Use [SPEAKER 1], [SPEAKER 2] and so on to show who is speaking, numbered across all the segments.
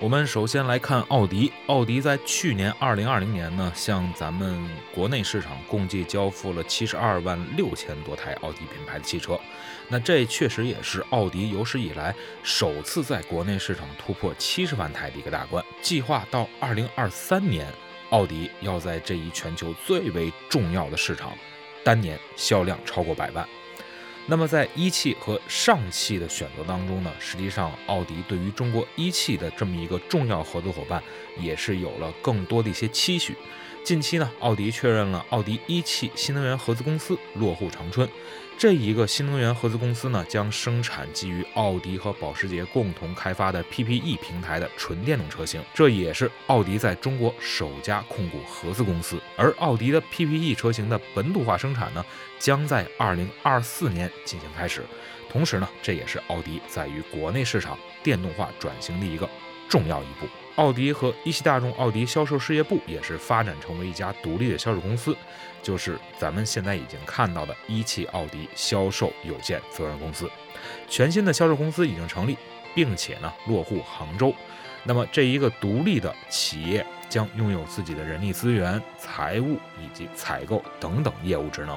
[SPEAKER 1] 我们首先来看奥迪。奥迪在去年二零二零年呢，向咱们国内市场共计交付了七十二万六千多台奥迪品牌的汽车。那这确实也是奥迪有史以来首次在国内市场突破七十万台的一个大关。计划到二零二三年，奥迪要在这一全球最为重要的市场，单年销量超过百万。那么在一汽和上汽的选择当中呢，实际上奥迪对于中国一汽的这么一个重要合作伙伴，也是有了更多的一些期许。近期呢，奥迪确认了奥迪一汽新能源合资公司落户长春。这一个新能源合资公司呢，将生产基于奥迪和保时捷共同开发的 PPE 平台的纯电动车型，这也是奥迪在中国首家控股合资公司。而奥迪的 PPE 车型的本土化生产呢，将在2024年进行开始。同时呢，这也是奥迪在于国内市场电动化转型的一个重要一步。奥迪和一汽大众奥迪销售事业部也是发展成为一家独立的销售公司，就是咱们现在已经看到的一汽奥迪销售有限责任公司。全新的销售公司已经成立，并且呢落户杭州。那么这一个独立的企业将拥有自己的人力资源、财务以及采购等等业务职能，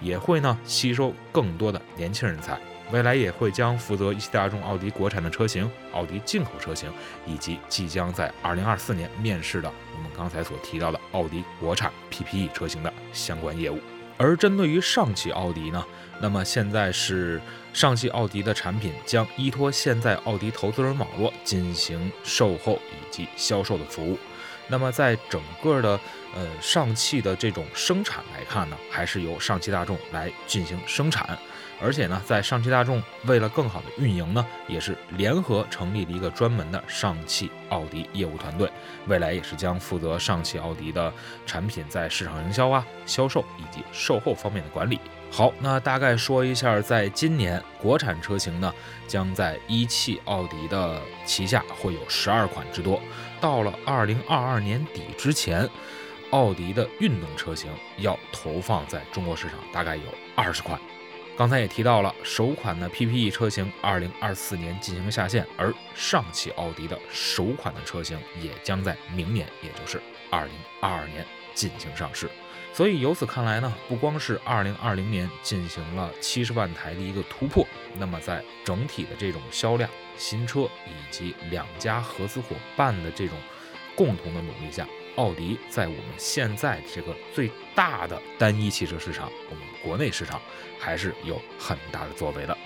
[SPEAKER 1] 也会呢吸收更多的年轻人才。未来也会将负责一汽大众奥迪国产的车型、奥迪进口车型，以及即将在二零二四年面世的我们刚才所提到的奥迪国产 PPE 车型的相关业务。而针对于上汽奥迪呢，那么现在是上汽奥迪的产品将依托现在奥迪投资人网络进行售后以及销售的服务。那么在整个的呃上汽的这种生产来看呢，还是由上汽大众来进行生产。而且呢，在上汽大众为了更好的运营呢，也是联合成立了一个专门的上汽奥迪业务团队，未来也是将负责上汽奥迪的产品在市场营销啊、销售以及售后方面的管理。好，那大概说一下，在今年国产车型呢，将在一汽奥迪的旗下会有十二款之多，到了二零二二年底之前，奥迪的运动车型要投放在中国市场，大概有二十款。刚才也提到了，首款的 PPE 车型二零二四年进行下线，而上汽奥迪的首款的车型也将在明年，也就是二零二二年进行上市。所以由此看来呢，不光是二零二零年进行了七十万台的一个突破，那么在整体的这种销量、新车以及两家合资伙伴的这种共同的努力下。奥迪在我们现在这个最大的单一汽车市场，我们国内市场还是有很大的作为的。